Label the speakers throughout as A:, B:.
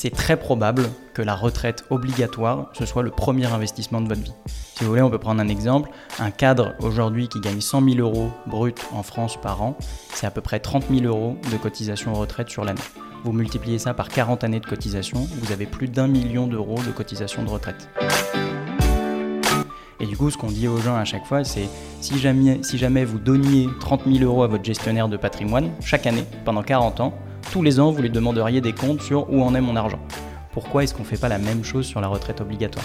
A: c'est très probable que la retraite obligatoire, ce soit le premier investissement de votre vie. Si vous voulez, on peut prendre un exemple. Un cadre aujourd'hui qui gagne 100 000 euros brut en France par an, c'est à peu près 30 000 euros de cotisation retraite sur l'année. Vous multipliez ça par 40 années de cotisation, vous avez plus d'un million d'euros de cotisation de retraite. Et du coup, ce qu'on dit aux gens à chaque fois, c'est si jamais, si jamais vous donniez 30 000 euros à votre gestionnaire de patrimoine chaque année, pendant 40 ans, tous les ans, vous lui demanderiez des comptes sur où en est mon argent. Pourquoi est-ce qu'on ne fait pas la même chose sur la retraite obligatoire?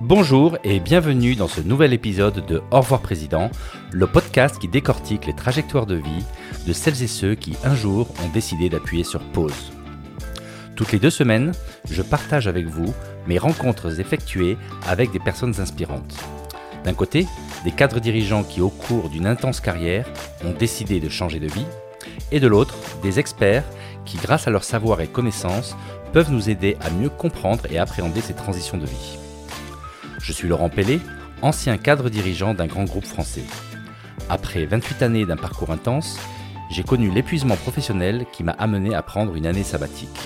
B: Bonjour et bienvenue dans ce nouvel épisode de Au revoir Président, le podcast qui décortique les trajectoires de vie de celles et ceux qui un jour ont décidé d'appuyer sur pause. Toutes les deux semaines, je partage avec vous mes rencontres effectuées avec des personnes inspirantes. D'un côté, des cadres dirigeants qui au cours d'une intense carrière ont décidé de changer de vie, et de l'autre, des experts qui grâce à leur savoir et connaissances peuvent nous aider à mieux comprendre et appréhender ces transitions de vie. Je suis Laurent Pellet, ancien cadre dirigeant d'un grand groupe français. Après 28 années d'un parcours intense, j'ai connu l'épuisement professionnel qui m'a amené à prendre une année sabbatique.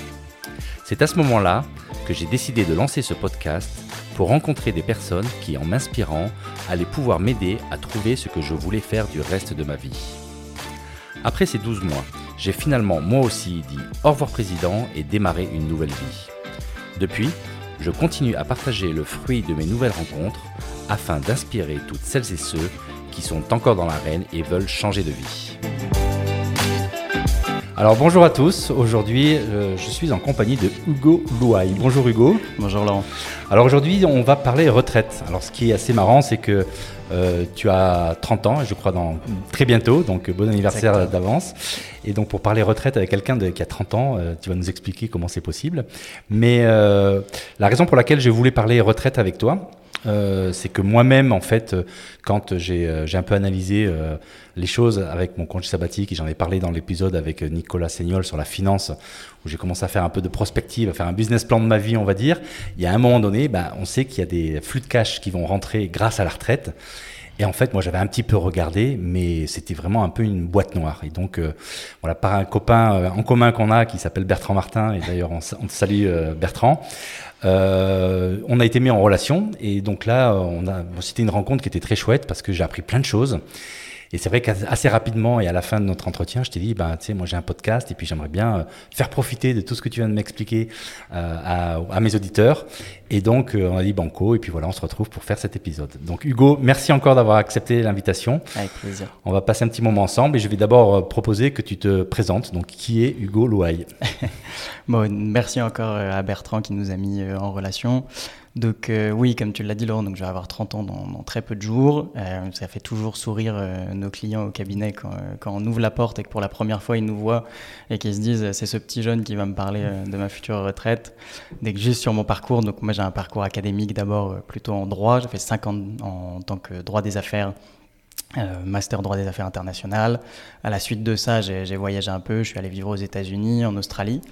B: C'est à ce moment-là que j'ai décidé de lancer ce podcast pour rencontrer des personnes qui, en m'inspirant, allaient pouvoir m'aider à trouver ce que je voulais faire du reste de ma vie. Après ces 12 mois, j'ai finalement moi aussi dit au revoir président et démarré une nouvelle vie. Depuis, je continue à partager le fruit de mes nouvelles rencontres afin d'inspirer toutes celles et ceux qui sont encore dans l'arène et veulent changer de vie. Alors bonjour à tous, aujourd'hui euh, je suis en compagnie de Hugo Louaille. Bonjour Hugo.
A: Bonjour Laurent.
B: Alors aujourd'hui on va parler retraite. Alors ce qui est assez marrant c'est que euh, tu as 30 ans, je crois dans très bientôt, donc bon anniversaire d'avance. Et donc pour parler retraite avec quelqu'un qui a 30 ans, euh, tu vas nous expliquer comment c'est possible. Mais la raison pour laquelle je voulais parler retraite avec toi, euh, c'est que moi-même, en fait, euh, quand j'ai euh, un peu analysé les choses avec mon congé sabbatique, j'en ai parlé dans l'épisode avec Nicolas Seignol sur la finance, où j'ai commencé à faire un peu de prospective, à faire un business plan de ma vie, on va dire, il y a un moment donné, bah, on sait qu'il y a des flux de cash qui vont rentrer grâce à la retraite. Et en fait, moi, j'avais un petit peu regardé, mais c'était vraiment un peu une boîte noire. Et donc, voilà, par un copain en commun qu'on a qui s'appelle Bertrand Martin, et d'ailleurs, on, te salue Bertrand, euh, on a été mis en relation et donc là, on a, c'était une rencontre qui était très chouette parce que j'ai appris plein de choses. Et c'est vrai qu'assez rapidement et à la fin de notre entretien, je t'ai dit, bah, tu sais, moi j'ai un podcast et puis j'aimerais bien euh, faire profiter de tout ce que tu viens de m'expliquer euh, à, mes auditeurs. Et donc euh, on a dit banco et puis voilà, on se retrouve pour faire cet épisode. Donc Hugo, merci encore d'avoir accepté l'invitation.
A: Avec plaisir.
B: On va passer un petit moment ensemble et je vais d'abord proposer que tu te présentes. Donc qui est Hugo Louaille
A: Bon, merci encore à Bertrand qui nous a mis en relation. Donc euh, oui, comme tu l'as dit Laurent, donc je vais avoir 30 ans dans, très peu de jours. Euh, ça fait toujours sourire euh, nos clients au cabinet quand, on ouvre la porte et que pour la première fois ils nous voient et qu'ils se disent c'est ce petit jeune qui va me parler de ma future retraite. Dès que juste sur mon parcours, donc moi j'ai un parcours académique d'abord plutôt en droit, j'ai fait 5 ans en, tant que droit des affaires. master droit des affaires internationales. À la suite de ça, j'ai voyagé un peu. Je suis allé vivre aux États-Unis, en Australie.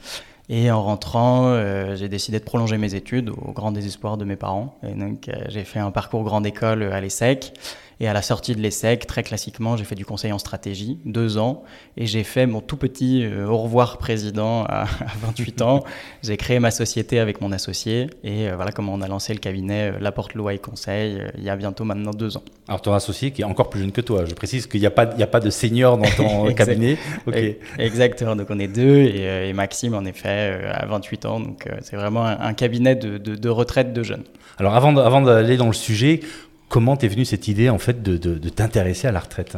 A: Et en rentrant, euh, j'ai décidé de prolonger mes études au grand désespoir de mes parents. Et donc, euh, j'ai fait un parcours grande école à l'ESSEC. Et à la sortie de l'ESSEC, très classiquement, j'ai fait du conseil en stratégie, deux ans, et j'ai fait mon tout petit euh, au revoir président à, 28 ans. J'ai créé ma société avec mon associé, et voilà comment on a lancé le cabinet La Porte Loi et Conseil il y a bientôt maintenant deux ans.
B: Alors ton associé qui est encore plus jeune que toi, je précise qu'il n'y a, pas, a pas de senior dans ton cabinet.
A: Exactement, donc on est deux, et, Maxime en effet à 28 ans, donc c'est vraiment un, cabinet de, de, retraite de jeunes.
B: Alors avant d'aller dans le sujet, Comment t'es venue cette idée en fait de, de, t'intéresser à la retraite?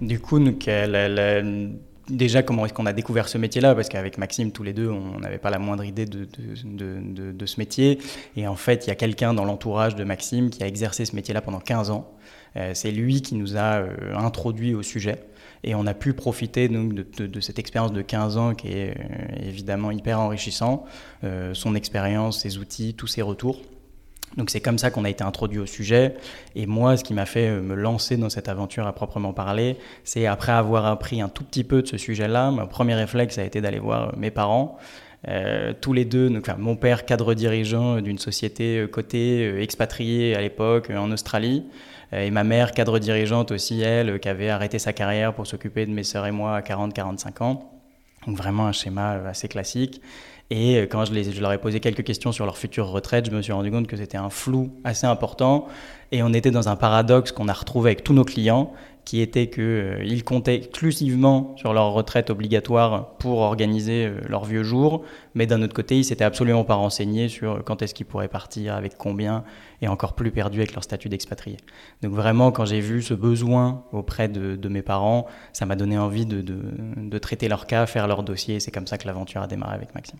A: Du coup, déjà comment est-ce qu'on a découvert ce métier-là? Parce qu'avec Maxime, tous les deux, on n'avait pas la moindre idée de, de, de, ce métier. Et en fait, il y a quelqu'un dans l'entourage de Maxime qui a exercé ce métier-là pendant 15 ans. Euh, c'est lui qui nous a euh, introduit au sujet. Et on a pu profiter donc, de, cette expérience de 15 ans qui est euh, évidemment hyper enrichissant. son expérience, ses outils, tous ses retours. Donc c'est comme ça qu'on a été introduit au sujet. Et moi, ce qui m'a fait euh, me lancer dans cette aventure à proprement parler, c'est après avoir appris un tout petit peu de ce sujet-là, mon premier réflexe a été d'aller voir euh, mes parents. Euh, tous les deux, mon père cadre dirigeant d'une société cotée, expatriée à l'époque en Australie, et ma mère cadre dirigeante aussi, elle, qui avait arrêté sa carrière pour s'occuper de mes sœurs et moi à 40-45 ans. Donc vraiment un schéma assez classique. Et quand je, les, je, leur ai posé quelques questions sur leur future retraite, je me suis rendu compte que c'était un flou assez important. Et on était dans un paradoxe qu'on a retrouvé avec tous nos clients, qui était qu'ils euh, comptaient exclusivement sur leur retraite obligatoire pour organiser euh, leur vieux jour, mais d'un autre côté, ils s'étaient absolument pas renseignés sur quand est-ce qu'ils pourraient partir, avec combien, et encore plus perdus avec leur statut d'expatrié. Donc vraiment, quand j'ai vu ce besoin auprès de, mes parents, ça m'a donné envie de, de, traiter leur cas, faire leur dossier, et c'est comme ça que l'aventure a démarré avec Maxime.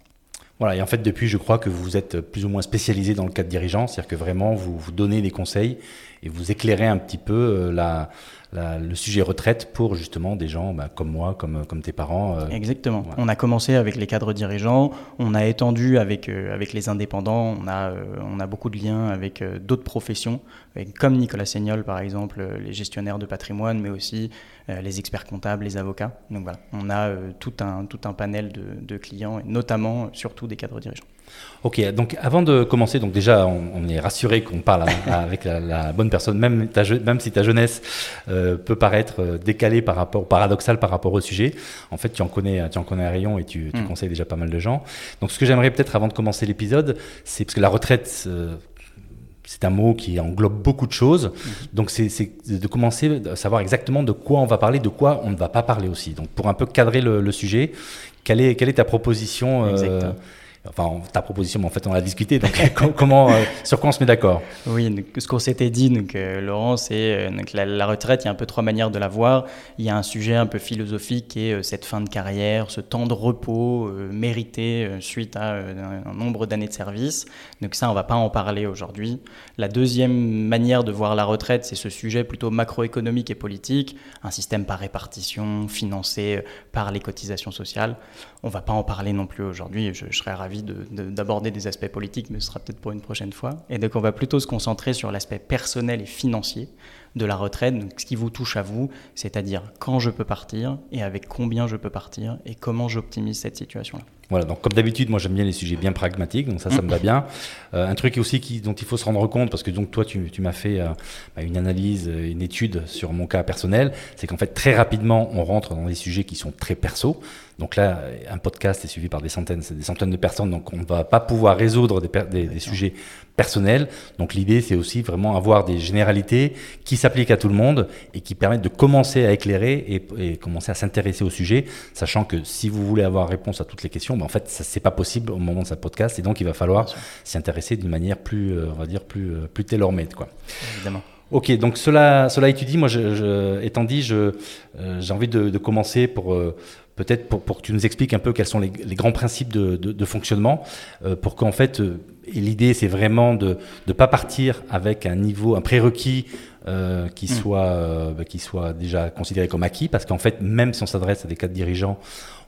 B: Voilà, et en fait, depuis, je crois que vous êtes plus ou moins spécialisé dans le cadre dirigeant, c'est-à-dire que vraiment, vous, vous donnez des conseils et vous éclairez un petit peu euh, la, le sujet retraite pour justement des gens bah, comme moi, comme, comme tes parents.
A: Euh, Exactement. On a commencé avec les cadres dirigeants, on a étendu avec, euh, avec les indépendants, on a, euh, on a beaucoup de liens avec d'autres professions, comme Nicolas Seignol par exemple, les gestionnaires de patrimoine, mais aussi les experts comptables, les avocats. Donc voilà, on a tout, un, tout un panel de, de clients, et notamment surtout des cadres dirigeants.
B: Ok, donc avant de commencer, donc déjà on, est rassuré qu'on parle avec la, bonne personne, même, même si ta jeunesse euh, peut paraître euh, décalée par rapport, paradoxale par rapport au sujet. En fait, tu en connais, tu en connais un rayon et tu, tu hmm. conseilles déjà pas mal de gens. Donc ce que j'aimerais peut-être avant de commencer l'épisode, c'est parce que la retraite. Euh, c'est un mot qui englobe beaucoup de choses. Hmm. Donc, c'est de commencer à savoir exactement de quoi on va parler, de quoi on ne va pas parler aussi. Donc, pour un peu cadrer le, sujet, quelle est, quelle est ta proposition Enfin, ta proposition, mais en fait, on a discuté. Donc, comment, euh, sur quoi on se met d'accord?
A: Oui, ce qu'on s'était dit, donc, euh, Laurent, c'est euh, la, retraite. Il y a un peu trois manières de la voir. Il y a un sujet un peu philosophique qui est cette fin de carrière, ce temps de repos mérité suite à un, nombre d'années de service. Donc ça, on va pas en parler aujourd'hui. La deuxième manière de voir la retraite, c'est ce sujet plutôt macroéconomique et politique, un système par répartition, financé par les cotisations sociales. On va pas en parler non plus aujourd'hui. Je serais ravi d'aborder des aspects politiques, mais ce sera peut-être pour une prochaine fois. Et donc on va plutôt se concentrer sur l'aspect personnel et financier de la retraite, donc ce qui vous touche à vous, c'est-à-dire quand je peux partir et avec combien je peux partir et comment j'optimise cette situation-là.
B: Voilà, donc comme d'habitude, moi j'aime bien les sujets bien pragmatiques, donc ça, ça me va bien. Euh, un truc aussi qui, dont il faut se rendre compte, parce que donc toi tu, tu m'as fait euh, bah, une analyse, une étude sur mon cas personnel, c'est qu'en fait très rapidement on rentre dans des sujets qui sont très perso. Donc là, un podcast est suivi par des centaines, des centaines de personnes, donc on ne va pas pouvoir résoudre des, des, des sujets personnels. Donc l'idée, c'est aussi vraiment avoir des généralités qui s'appliquent à tout le monde et qui permettent de commencer à éclairer et, et commencer à s'intéresser au sujet, sachant que si vous voulez avoir réponse à toutes les questions, ben en fait, ça c'est pas possible au moment de sa podcast, et donc il va falloir s'y intéresser d'une manière plus, euh, on va dire, plus, euh, plus tailor-made, quoi. Évidemment. Ok, donc cela, cela étudie. Moi, je, je, étant dit, euh, j'ai envie de, de, commencer pour peut-être pour, pour, que tu nous expliques un peu quels sont les, les grands principes de, de, de fonctionnement, euh, pour qu'en fait, l'idée c'est vraiment de ne pas partir avec un niveau, un prérequis euh, qui, mm. soit, bah, qui soit déjà considéré comme acquis, parce qu'en fait, même si on s'adresse à des cadres dirigeants,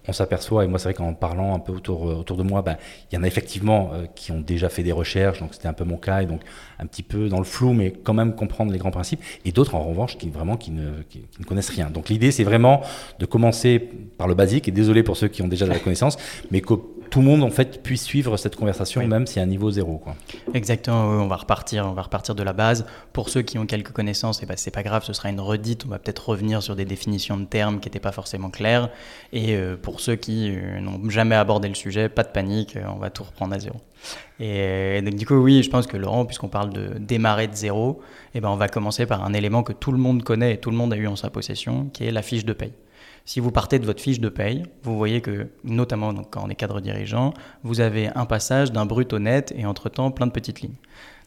B: on s'aperçoit, et moi c'est vrai qu'en parlant un peu autour, autour de moi, ben, il y en a effectivement euh, qui ont déjà fait des recherches, donc c'était un peu mon cas, et donc un petit peu dans le flou, mais quand même comprendre les grands principes, et d'autres en revanche qui vraiment qui ne, qui, ne connaissent rien. Donc l'idée c'est vraiment de commencer par le basique, et désolé pour ceux qui ont déjà de la connaissance, mais que tout le monde en fait puisse suivre cette conversation même si à un niveau zéro quoi.
A: Exactement, on va repartir, on va repartir de la base. Pour ceux qui ont quelques connaissances, et eh ben c'est pas grave, ce sera une redite. On va peut-être revenir sur des définitions de termes qui n'étaient pas forcément claires. Et euh, pour ceux qui euh, n'ont jamais abordé le sujet, pas de panique, euh, on va tout reprendre à zéro. Et, donc du coup, oui, je pense que Laurent, puisqu'on parle de démarrer de zéro, et eh ben on va commencer par un élément que tout le monde connaît et tout le monde a eu en sa possession, qui est la fiche de paye. Si vous partez de votre fiche de paye, vous voyez que, notamment quand on est cadre dirigeant, vous avez un passage d'un brut au net et entre-temps plein de petites lignes.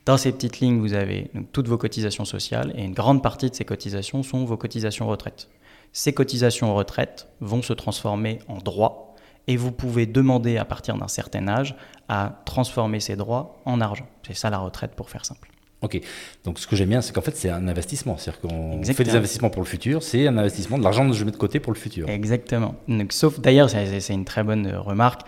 A: Dans ces petites lignes, vous avez toutes vos cotisations sociales et une grande partie de ces cotisations sont vos cotisations retraite. Ces cotisations retraite vont se transformer en droits et vous pouvez demander à partir d'un certain âge à transformer ces droits en argent. C'est ça la retraite pour faire simple.
B: Ok, donc ce que j'aime bien, c'est qu'en fait, c'est un investissement. C'est-à-dire qu'on fait des investissements pour le futur, c'est un investissement de l'argent que je mets de côté pour le futur.
A: Exactement. Donc, sauf d'ailleurs, c'est une très bonne remarque.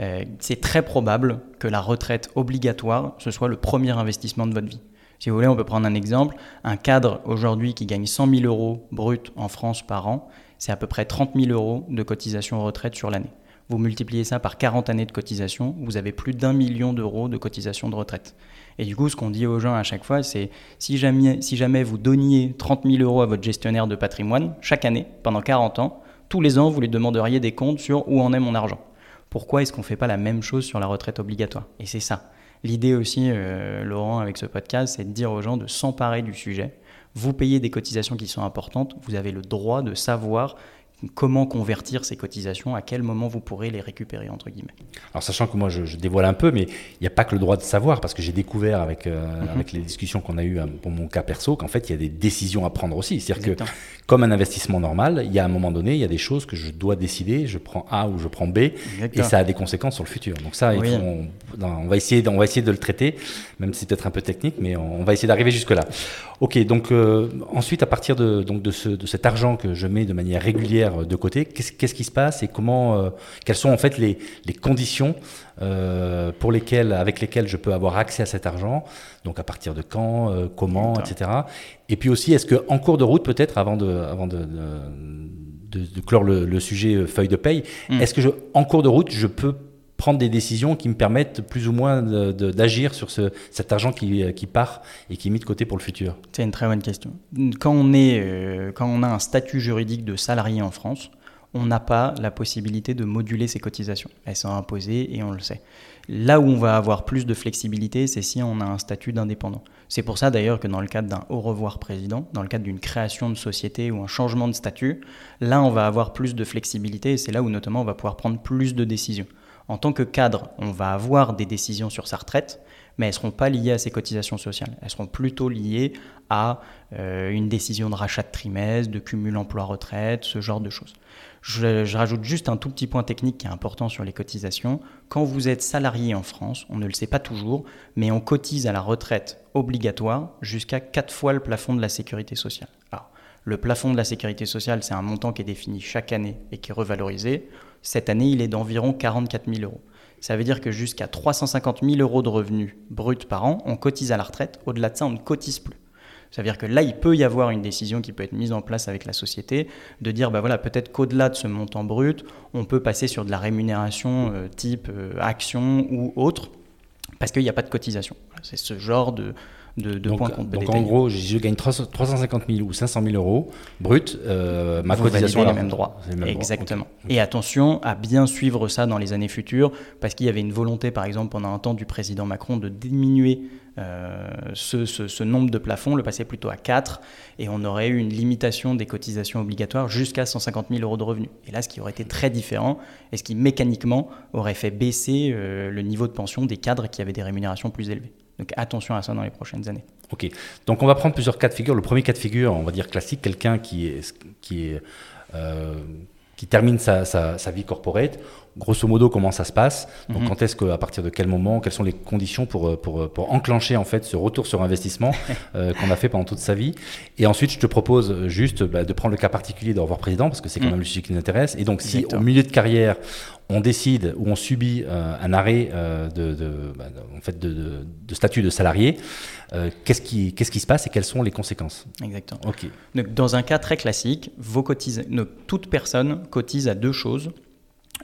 A: Euh, c'est très probable que la retraite obligatoire, ce soit le premier investissement de votre vie. Si vous voulez, on peut prendre un exemple. Un cadre aujourd'hui qui gagne 100 000 euros brut en France par an, c'est à peu près 30 000 euros de cotisation retraite sur l'année. Vous multipliez ça par 40 années de cotisation, vous avez plus d'un million d'euros de cotisation de retraite. Et du coup, ce qu'on dit aux gens à chaque fois, c'est si jamais, si jamais vous donniez 30 000 euros à votre gestionnaire de patrimoine chaque année pendant 40 ans, tous les ans, vous lui demanderiez des comptes sur où en est mon argent. Pourquoi est-ce qu'on ne fait pas la même chose sur la retraite obligatoire? Et c'est ça. L'idée aussi, euh, Laurent, avec ce podcast, c'est de dire aux gens de s'emparer du sujet. Vous payez des cotisations qui sont importantes, vous avez le droit de savoir comment convertir ces cotisations, à quel moment vous pourrez les récupérer, entre guillemets.
B: Alors sachant que moi je, dévoile un peu, mais il n'y a pas que le droit de savoir, parce que j'ai découvert avec, euh, mhm. avec les discussions qu'on a eues euh, pour mon cas perso qu'en fait il y a des décisions à prendre aussi. C'est-à-dire que comme un investissement normal, il y a un moment donné, il y a des choses que je dois décider, je prends A ou je prends B, et ça a des conséquences sur le futur. Donc ça, on, va essayer, on va essayer de le traiter, même si c'est peut-être un peu technique, mais on, va essayer d'arriver jusque-là. Ok, donc euh, ensuite, à partir de, donc de, ce, de cet argent que je mets de manière régulière de côté, qu'est-ce qui se passe et comment, euh, quelles sont en fait les, les conditions euh, pour lesquelles, avec lesquelles je peux avoir accès à cet argent? Donc à partir de quand, comment, etc. Et puis aussi, est-ce qu'en cours de route, peut-être, avant de, avant de, de, clore le, sujet feuille de paye, hmm. est-ce que je, en cours de route, je peux prendre des décisions qui me permettent plus ou moins d'agir sur ce, cet argent qui, qui, part et qui est mis de côté pour le futur
A: C'est une très bonne question. Quand on, est, euh, quand on a un statut juridique de salarié en France, on n'a pas la possibilité de moduler ses cotisations. Elles sont imposées et on le sait. Là où on va avoir plus de flexibilité, c'est si on a un statut d'indépendant. C'est pour ça d'ailleurs que dans le cadre d'un au revoir président, dans le cadre d'une création de société ou un changement de statut, là on va avoir plus de flexibilité et c'est là où notamment on va pouvoir prendre plus de décisions. En tant que cadre, on va avoir des décisions sur sa retraite, mais elles ne seront pas liées à ses cotisations sociales. Elles seront plutôt liées à euh, une décision de rachat de trimestre, de cumul emploi-retraite, ce genre de choses. Je, rajoute juste un tout petit point technique qui est important sur les cotisations. Quand vous êtes salarié en France, on ne le sait pas toujours, mais on cotise à la retraite obligatoire jusqu'à 4 fois le plafond de la sécurité sociale. Alors, le plafond de la sécurité sociale, c'est un montant qui est défini chaque année et qui est revalorisé. Cette année, il est d'environ 44 000 euros. Ça veut dire que jusqu'à 350 000 euros de revenus bruts par an, on cotise à la retraite. Au-delà de ça, on ne cotise plus. Ça veut dire que là, il peut y avoir une décision qui peut être mise en place avec la société de dire, bah voilà, peut-être qu'au-delà de ce montant brut, on peut passer sur de la rémunération euh, type euh, action ou autre, parce qu'il n'y a pas de cotisation. C'est ce genre de, de,
B: donc, Donc en gros, je, gagne 350 000 ou 500 000 euros brut, euh, ma cotisation
A: est les mêmes droits. Exactement. Et attention à bien suivre ça dans les années futures, parce qu'il y avait une volonté, par exemple, pendant un temps du président Macron de diminuer euh, ce, nombre de plafonds, le passer plutôt à 4, et on aurait eu une limitation des cotisations obligatoires jusqu'à 150 000 euros de revenus. Et là, ce qui aurait été très différent, et ce qui mécaniquement aurait fait baisser euh, le niveau de pension des cadres qui avaient des rémunérations plus élevées. Donc attention à ça dans les prochaines années.
B: Ok, donc on va prendre plusieurs cas de figure. Le premier cas de figure, on va dire classique, quelqu'un qui, est, qui, est, euh, qui termine sa, sa, sa, vie corporate. Grosso modo, comment ça se passe? Donc, mhm. quand est-ce que, à partir de quel moment, quelles sont les conditions pour, pour, pour enclencher en fait ce retour sur investissement euh, qu'on a fait pendant toute sa vie? Et ensuite, je te propose juste bah, de prendre le cas particulier de revoir président parce que c'est quand mhm. même le sujet qui nous intéresse. Et donc, si au milieu de carrière, on décide ou on subit euh, un arrêt euh, de, bah, en fait de, statut de salarié, euh, qu'est-ce qui, qu'est-ce qui se passe et quelles sont les conséquences?
A: Exactement. Ok. dans un cas très classique, vos toute personne cotise à deux choses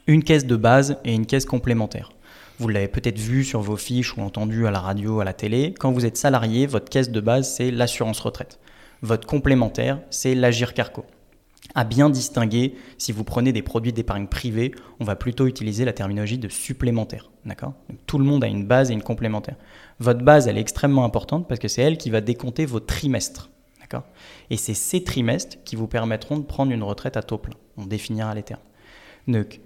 A: une caisse de base et une caisse complémentaire. Vous l'avez peut-être vu sur vos fiches ou entendu à la radio, à la télé. Quand vous êtes salarié, votre caisse de base, c'est l'assurance retraite. Votre complémentaire, c'est l'Agir Carco à bien distinguer. Si vous prenez des produits d'épargne privée, on va plutôt utiliser la terminologie de supplémentaire. D'accord? Tout le monde a une base et une complémentaire. Votre base, elle est extrêmement importante parce que c'est elle qui va décompter vos trimestres. D'accord? Et c'est ces trimestres qui vous permettront de prendre une retraite à taux plein. On définira les termes.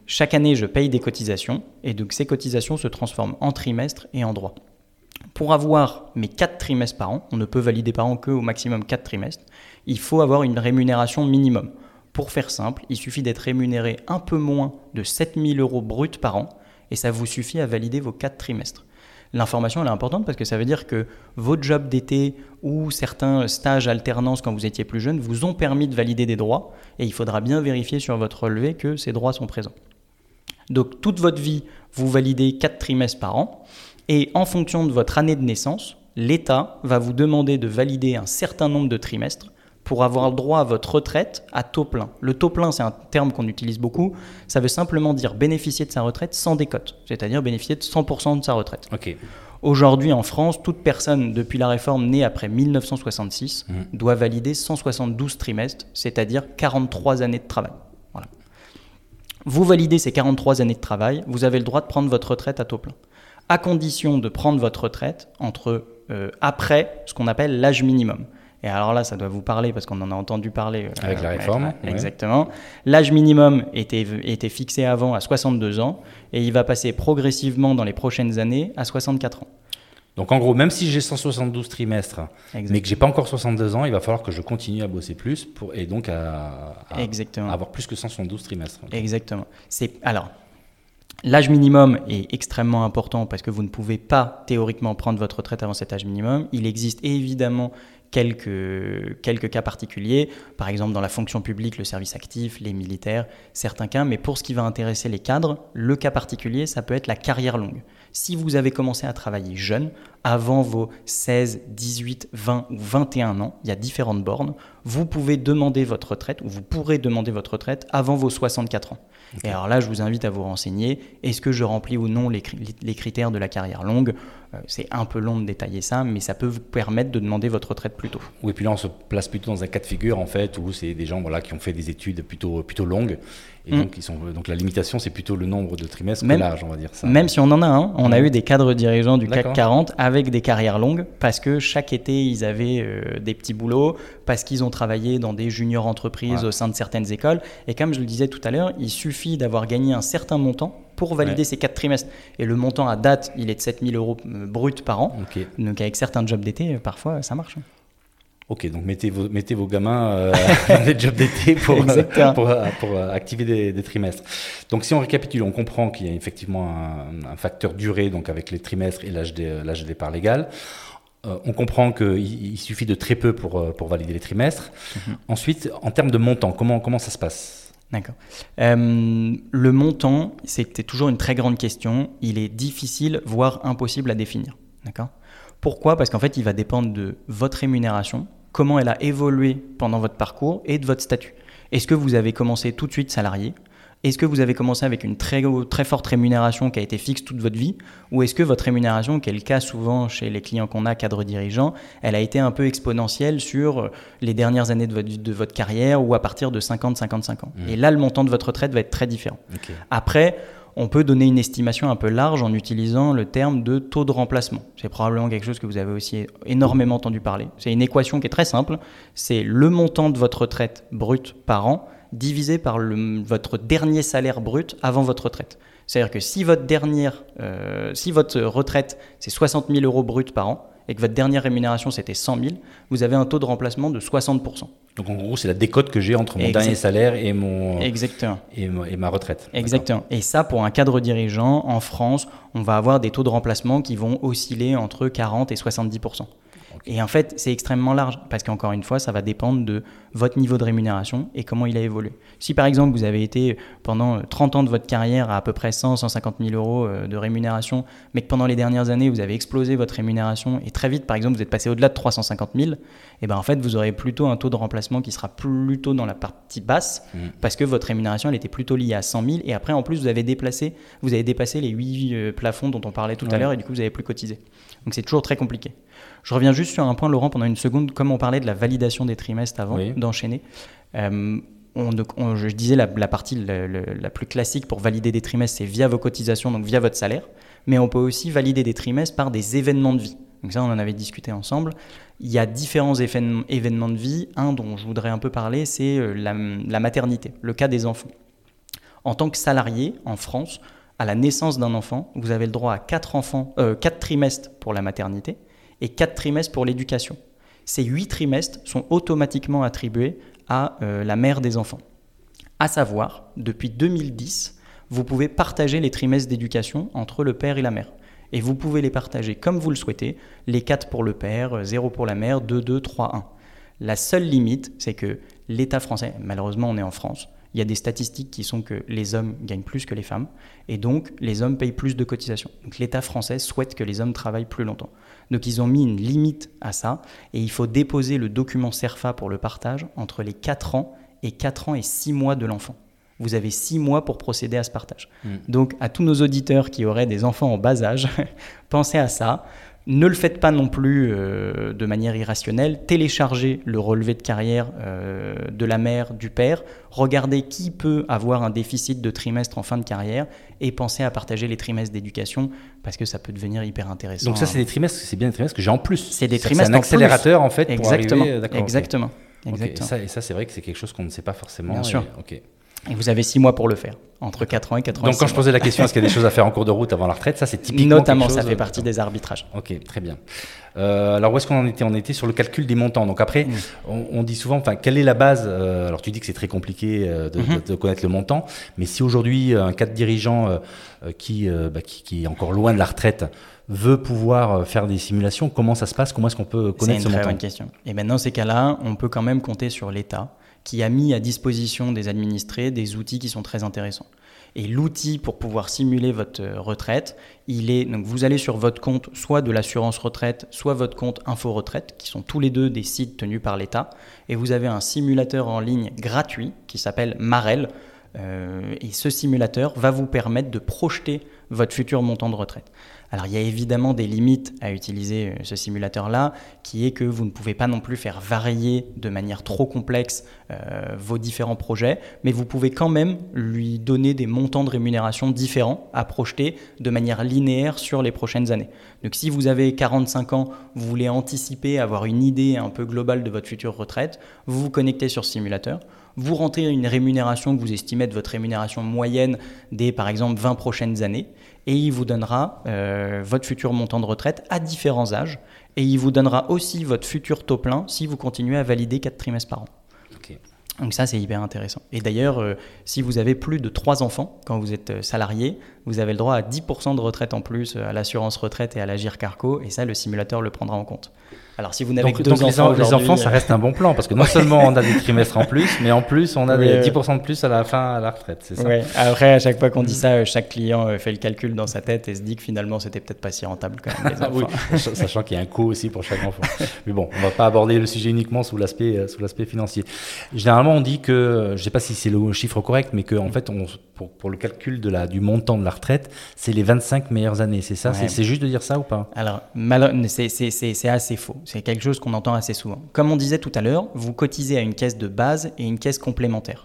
A: Chaque année, je paye des cotisations et donc ces cotisations se transforment en trimestres et en droits. Pour avoir mes 4 trimestres par an, on ne peut valider par an que au maximum 4 trimestres, il faut avoir une rémunération minimum. Pour faire simple, il suffit d'être rémunéré un peu moins de 7000 euros bruts par an et ça vous suffit à valider vos 4 trimestres. L'information est importante parce que ça veut dire que vos jobs d'été ou certains stages alternance quand vous étiez plus jeune vous ont permis de valider des droits et il faudra bien vérifier sur votre relevé que ces droits sont présents. Donc toute votre vie, vous validez 4 trimestres par an et en fonction de votre année de naissance, l'État va vous demander de valider un certain nombre de trimestres pour avoir le droit à votre retraite à taux plein. Le taux plein, c'est un terme qu'on utilise beaucoup. Ça veut simplement dire bénéficier de sa retraite sans décote, c'est-à-dire bénéficier de 100% de sa retraite. Aujourd'hui, en France, toute personne depuis la réforme née après 1966 mmh. doit valider 172 trimestres, c'est-à-dire 43 années de travail. Vous validez ces 43 années de travail, vous avez le droit de prendre votre retraite à taux plein. À condition de prendre votre retraite entre euh, après ce qu'on appelle l'âge minimum. Et alors là, ça doit vous parler parce qu'on en a entendu parler.
B: euh, avec la réforme.
A: Exactement. L'âge minimum était, était fixé avant à 62 ans et il va passer progressivement dans les prochaines années à 64 ans.
B: Donc en gros, même si j'ai 172 trimestres, Exactement. mais que j'ai pas encore 62 ans, il va falloir que je continue à bosser plus pour, et donc à, à,
A: Exactement.
B: à avoir plus que 172 trimestres.
A: Exactement. C'est alors l'âge minimum est extrêmement important parce que vous ne pouvez pas théoriquement prendre votre retraite avant cet âge minimum. Il existe évidemment quelques, quelques cas particuliers, par exemple dans la fonction publique, le service actif, les militaires, certains cas, mais pour ce qui va intéresser les cadres, le cas particulier, ça peut être la carrière longue. Si vous avez commencé à travailler jeune, avant vos 16, 18, 20 ou 21 ans, il y a différentes bornes, vous pouvez demander votre retraite, ou vous pourrez demander votre retraite avant vos 64 ans. Okay. Et alors là, je vous invite à vous renseigner, est-ce que je remplis ou non les, les critères de la carrière longue? Euh, C'est un peu long de détailler ça, mais ça peut vous permettre de demander votre retraite plus tôt.
B: Oui, puis là, on se place plutôt dans un cas de figure, en fait, où c'est des gens voilà, qui ont fait des études plutôt, plutôt longues. Et mmh. donc, ils sont, donc, la limitation, c'est plutôt le nombre de trimestres
A: même,
B: que l'âge, on va dire ça.
A: Même si on en a un, on mmh. a eu des cadres dirigeants du CAC 40 avec des carrières longues, parce que chaque été, ils avaient euh, des petits boulots, parce qu'ils ont travaillé dans des juniors entreprises ouais. au sein de certaines écoles. Et comme je le disais tout à l'heure, il suffit d'avoir gagné un certain montant pour valider ouais. ces quatre trimestres. Et le montant à date, il est de 7000 euros euh, brut par an.
B: Okay.
A: Donc avec certains jobs d'été, parfois, ça marche.
B: Ok, donc mettez vos, mettez vos gamins euh, dans des jobs d'été pour, pour, pour, pour, activer des, des, trimestres. Donc si on récapitule, on comprend qu'il y a effectivement un, un, facteur durée donc avec les trimestres et l'âge de, l'âge de départ légal. Euh, on comprend qu'il il suffit de très peu pour, pour valider les trimestres. -hmm. Ensuite, en termes de montant, comment, comment ça se passe?
A: D'accord. Euh, le montant, c'était toujours une très grande question. Il est difficile, voire impossible à définir. D'accord? Pourquoi? Parce qu'en fait, il va dépendre de votre rémunération, comment elle a évolué pendant votre parcours et de votre statut. Est-ce que vous avez commencé tout de suite salarié? Est-ce que vous avez commencé avec une très, très forte rémunération qui a été fixe toute votre vie? Ou est-ce que votre rémunération, qui est le cas souvent chez les clients qu'on a, cadres dirigeants, elle a été un peu exponentielle sur les dernières années de votre, de votre carrière ou à partir de 50-55 ans? Mmh. Et là, le montant de votre retraite va être très différent.
B: Okay.
A: Après, on peut donner une estimation un peu large en utilisant le terme de taux de remplacement. C'est probablement quelque chose que vous avez aussi énormément entendu parler. C'est une équation qui est très simple. C'est le montant de votre retraite brute par an divisé par votre dernier salaire brut avant votre retraite. C'est-à-dire que si votre, dernière, euh, si votre retraite, c'est 60 000 euros brut par an, et que votre dernière rémunération c'était 100 000, vous avez un taux de remplacement de 60%.
B: Donc en gros, c'est la décote que j'ai entre mon exact. dernier salaire et, mon,
A: Exactement.
B: Et, et ma retraite.
A: Exactement. Et ça, pour un cadre dirigeant, en France, on va avoir des taux de remplacement qui vont osciller entre 40 et 70%. Et en fait, c'est extrêmement large parce qu'encore une fois, ça va dépendre de votre niveau de rémunération et comment il a évolué. Si par exemple, vous avez été pendant 30 ans de votre carrière à à peu près 100, 150 000 euros euh, de rémunération, mais que pendant les dernières années, vous avez explosé votre rémunération et très vite, par exemple, vous êtes passé au-delà de 350 000, et ben en fait, vous aurez plutôt un taux de remplacement qui sera plutôt dans la partie basse mmh. parce que votre rémunération, elle était plutôt liée à 100 000 et après, en plus, vous avez déplacé, vous avez dépassé les 8 euh, plafonds dont on parlait tout ouais. à l'heure et du coup, vous n'avez plus cotisé. Donc c'est toujours très compliqué. Je reviens juste sur un point, Laurent, pendant une seconde, comme on parlait de la validation des trimestres avant oui. d'enchaîner. Euh, on, on, je disais la, la partie la, la, plus classique pour valider des trimestres, c'est via vos cotisations, donc via votre salaire. Mais on peut aussi valider des trimestres par des événements de vie. Donc ça, on en avait discuté ensemble. Il y a différents événements de vie. Un dont je voudrais un peu parler, c'est euh, la, la maternité, le cas des enfants. En tant que salarié en France, à la naissance d'un enfant, vous avez le droit à 4, enfants, euh, 4 trimestres pour la maternité et 4 trimestres pour l'éducation. Ces 8 trimestres sont automatiquement attribués à euh, la mère des enfants. À savoir, depuis 2010, vous pouvez partager les trimestres d'éducation entre le père et la mère. Et vous pouvez les partager comme vous le souhaitez, les 4 pour le père, 0 pour la mère, 2, 2, 3, 1. La seule limite, c'est que l'État français, malheureusement on est en France, il y a des statistiques qui sont que les hommes gagnent plus que les femmes, et donc les hommes payent plus de cotisations. Donc l'État français souhaite que les hommes travaillent plus longtemps. Donc ils ont mis une limite à ça, et il faut déposer le document CERFA pour le partage entre les 4 ans et 4 ans et 6 mois de l'enfant. Vous avez 6 mois pour procéder à ce partage. Mmh. Donc à tous nos auditeurs qui auraient des enfants en bas âge, pensez à ça Ne le faites pas non plus euh, de manière irrationnelle. Téléchargez le relevé de carrière euh, de la mère, du père. Regardez qui peut avoir un déficit de trimestre en fin de carrière et pensez à partager les trimestres d'éducation parce que ça peut devenir hyper intéressant.
B: Donc ça, c'est des trimestres, c'est bien des trimestres que j'ai en plus.
A: C'est des trimestres
B: un accélérateur en, fait pour
A: Exactement.
B: arriver.
A: Exactement. Exactement.
B: Et ça, c'est vrai que c'est quelque chose qu'on ne sait pas forcément.
A: Bien
B: et-
A: sûr. Et vous avez six mois pour le faire, entre 4 ans et 86
B: Donc quand je posais la question, est-ce qu'il y a des choses à faire en cours de route avant la retraite Ça, c'est typiquement
A: Notamment,
B: quelque
A: ça
B: chose-
A: fait partie des arbitrages.
B: Ok, très bien. Euh, alors où est-ce qu'on en était? On était sur le calcul des montants. Donc après,
A: Mm.
B: on, on dit souvent, enfin, quelle est la base euh, Alors tu dis que c'est très compliqué euh, de,
A: Mhm.
B: de- connaître le montant, mais si aujourd'hui un cadre dirigeant euh, euh, qui, euh, bah, qui, qui est encore loin de la retraite veut pouvoir euh, faire des simulations, comment ça se passe? Comment est-ce qu'on peut
A: C'est
B: connaître
A: une
B: ce
A: très
B: montant?
A: bonne question. Et maintenant, ces cas-là, on peut quand même compter sur l'État qui a mis à disposition des administrés des outils qui sont très intéressants. Et l'outil pour pouvoir simuler votre euh, retraite, il est donc vous allez sur votre compte soit de l'assurance retraite, soit votre compte info retraite, qui sont tous les deux des sites tenus par l'État, et vous avez un simulateur en ligne gratuit qui s'appelle Marel. Euh, et ce simulateur va vous permettre de projeter votre futur montant de retraite. Alors il y a évidemment des limites à utiliser euh, ce simulateur-là, qui est que vous ne pouvez pas non plus faire varier de manière trop complexe euh, vos différents projets, mais vous pouvez quand même lui donner des montants de rémunération différents à projeter de manière linéaire sur les prochaines années. Donc si vous avez 45 ans, vous voulez anticiper, avoir une idée un peu globale de votre future retraite, vous vous connectez sur ce simulateur, vous rentrez une rémunération que vous estimez de votre rémunération moyenne des par exemple 20 prochaines années, et il vous donnera euh, votre futur montant de retraite à différents âges, et il vous donnera aussi votre futur taux plein si vous continuez à valider 4 trimestres par an. Donc ça, c'est hyper intéressant. Et d'ailleurs, euh, si vous avez plus de 3 enfants quand vous êtes euh, salarié, vous avez le droit à 10% de retraite en plus à l'assurance retraite et à l'Agir Carco, et ça, le simulateur le prendra en compte. Alors si vous n'avez que deux
B: donc les,
A: enfants
B: en- les enfants, ça
A: euh,
B: reste un bon plan parce que non seulement on a des trimestres en plus, mais en plus on a
A: Oui,
B: des
A: oui.
B: 10% de plus à la fin à la retraite, c'est ça
A: Ouais. Après, à chaque fois qu'on dit ça, euh, chaque client euh, fait le calcul dans sa tête et se dit que finalement, c'était peut-être pas si rentable quand même. Les
B: Ah oui,
A: enfants.
B: sach- sachant qu'il y a un coût aussi pour chaque enfant. Mais bon, on va pas aborder le sujet uniquement sous l'aspect euh, sous l'aspect financier. Généralement, on dit que, euh, je sais pas si c'est le chiffre correct, mais que en fait, on, pour, pour le calcul de la du montant de la retraite, c'est les 25 meilleures années. C'est ça
A: Ouais.
B: C'est- juste de dire ça ou pas
A: Alors, c'est- assez faux. C'est quelque chose qu'on entend assez souvent. Comme on disait tout à l'heure, vous cotisez à une caisse de base et une caisse complémentaire.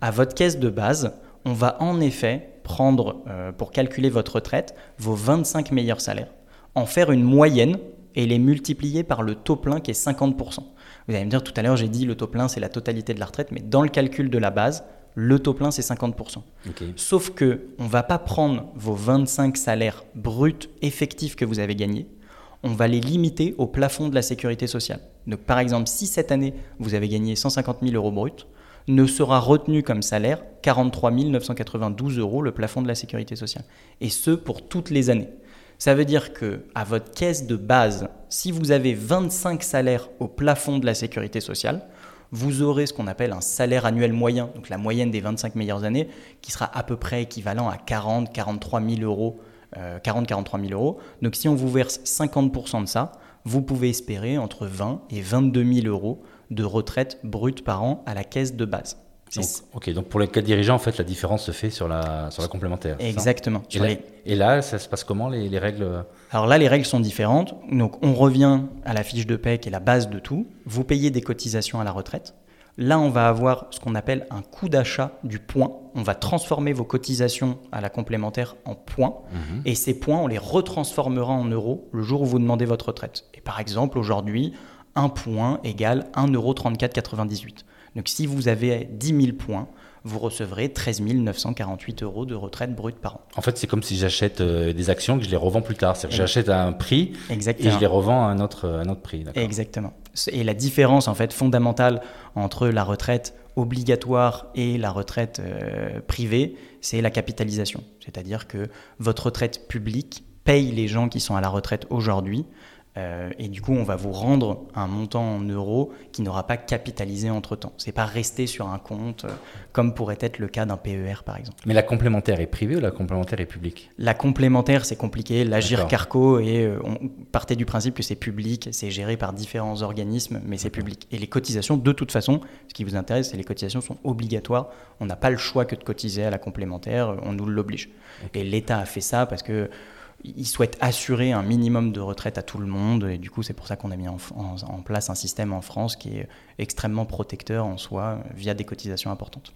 A: À votre caisse de base, on va en effet prendre, euh, pour calculer votre retraite, vos 25 meilleurs salaires, en faire une moyenne et les multiplier par le taux plein qui est 50%. Vous allez me dire, tout à l'heure, j'ai dit le taux plein, c'est la totalité de la retraite, mais dans le calcul de la base, le taux plein, c'est 50%.
B: Ok.
A: Sauf que on va pas prendre vos 25 salaires bruts effectifs que vous avez gagnés, on va les limiter au plafond de la sécurité sociale. Donc par exemple, si cette année vous avez gagné 150 000 euros bruts, ne sera retenu comme salaire 43 992 euros le plafond de la sécurité sociale. Et ce pour toutes les années. Ça veut dire que à votre caisse de base, si vous avez 25 salaires au plafond de la sécurité sociale, vous aurez ce qu'on appelle un salaire annuel moyen, donc la moyenne des 25 meilleures années, qui sera à peu près équivalent à 40 43 000 euros. euh, 40 43 000 euros. Donc si on vous verse 50% de ça, vous pouvez espérer entre 20 et 22 000 euros de retraite brute par an à la caisse de base.
B: Donc, ok, donc pour les cas dirigeants, en fait, la différence se fait sur la, sur la complémentaire.
A: Exactement.
B: Et là,
A: les-
B: et là, ça se passe comment les, les règles
A: Alors là, les règles sont différentes. Donc on revient à la fiche de paie qui est la base de tout. Vous payez des cotisations à la retraite. Là, on va avoir ce qu'on appelle un coût d'achat du point. On va transformer vos cotisations à la complémentaire en points. Et ces points, on les retransformera en euros le jour où vous demandez votre retraite. Et par exemple, aujourd'hui, un point égale 1,3498 Donc si vous avez 10 000 points, vous recevrez 13 948 euros de retraite brute par an.
B: En fait, c'est comme si j'achète euh, des actions que je les revends plus tard. C'est-à-dire que j'achète à un prix et je les revends à un autre, à un autre prix.
A: Exactement. Et la différence en fait fondamentale entre la retraite obligatoire et la retraite euh, privée, c'est la capitalisation. C'est-à-dire que votre retraite publique paye les gens qui sont à la retraite aujourd'hui. Euh, et du coup, on va vous rendre un montant en euros qui n'aura pas capitalisé entre temps. C'est pas resté sur un compte, euh, comme pourrait être le cas d'un PER par exemple.
B: Mais la complémentaire est privée ou la complémentaire est publique?
A: La complémentaire, c'est compliqué. L'Agir. Carco, et euh, on partait du principe que c'est public, c'est géré par différents organismes, mais c'est public. Et les cotisations, de toute façon, ce qui vous intéresse, c'est les cotisations sont obligatoires. On n'a pas le choix que de cotiser à la complémentaire, on nous l'oblige. Et l'État a fait ça parce que ils souhaitent assurer un minimum de retraite à tout le monde. Et du coup, c'est pour ça qu'on a mis en, place un système en France qui est extrêmement protecteur en soi via des cotisations importantes.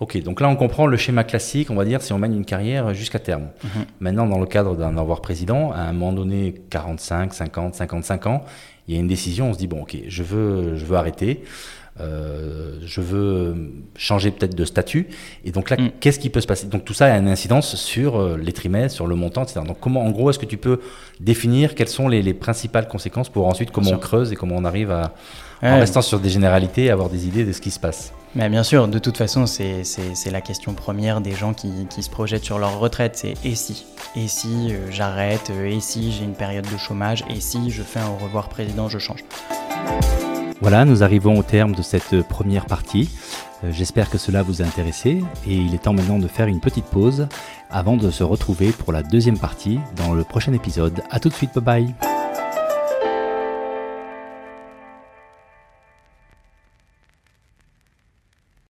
B: Ok, donc là on comprend le schéma classique, on va dire, si on mène une carrière jusqu'à terme. Mhm. Maintenant, dans le cadre d'un avoir président, à un moment donné, 45, 50, 55 ans, il y a une décision, on se dit, bon ok, je veux, je veux arrêter. Euh, je veux changer peut-être de statut. Et donc là, mm. qu'est-ce qui peut se passer? Donc tout ça a une incidence sur euh, les trimestres, sur le montant, etc. Donc comment, en gros, est-ce que tu peux définir quelles sont les, principales conséquences pour ensuite comment on creuse et comment on arrive à, en restant sur des généralités, avoir des idées de ce qui se passe?
A: Mais bien sûr, de toute façon, c'est la question première des gens qui, qui, se projettent sur leur retraite, c'est et si? Et si euh, j'arrête? Et si j'ai une période de chômage? Et si je fais un au revoir président, je change?
B: Voilà, nous arrivons au terme de cette première partie. Euh, j'espère que cela vous a intéressé et il est temps maintenant de faire une petite pause avant de se retrouver pour la deuxième partie dans le prochain épisode. A tout de suite, bye bye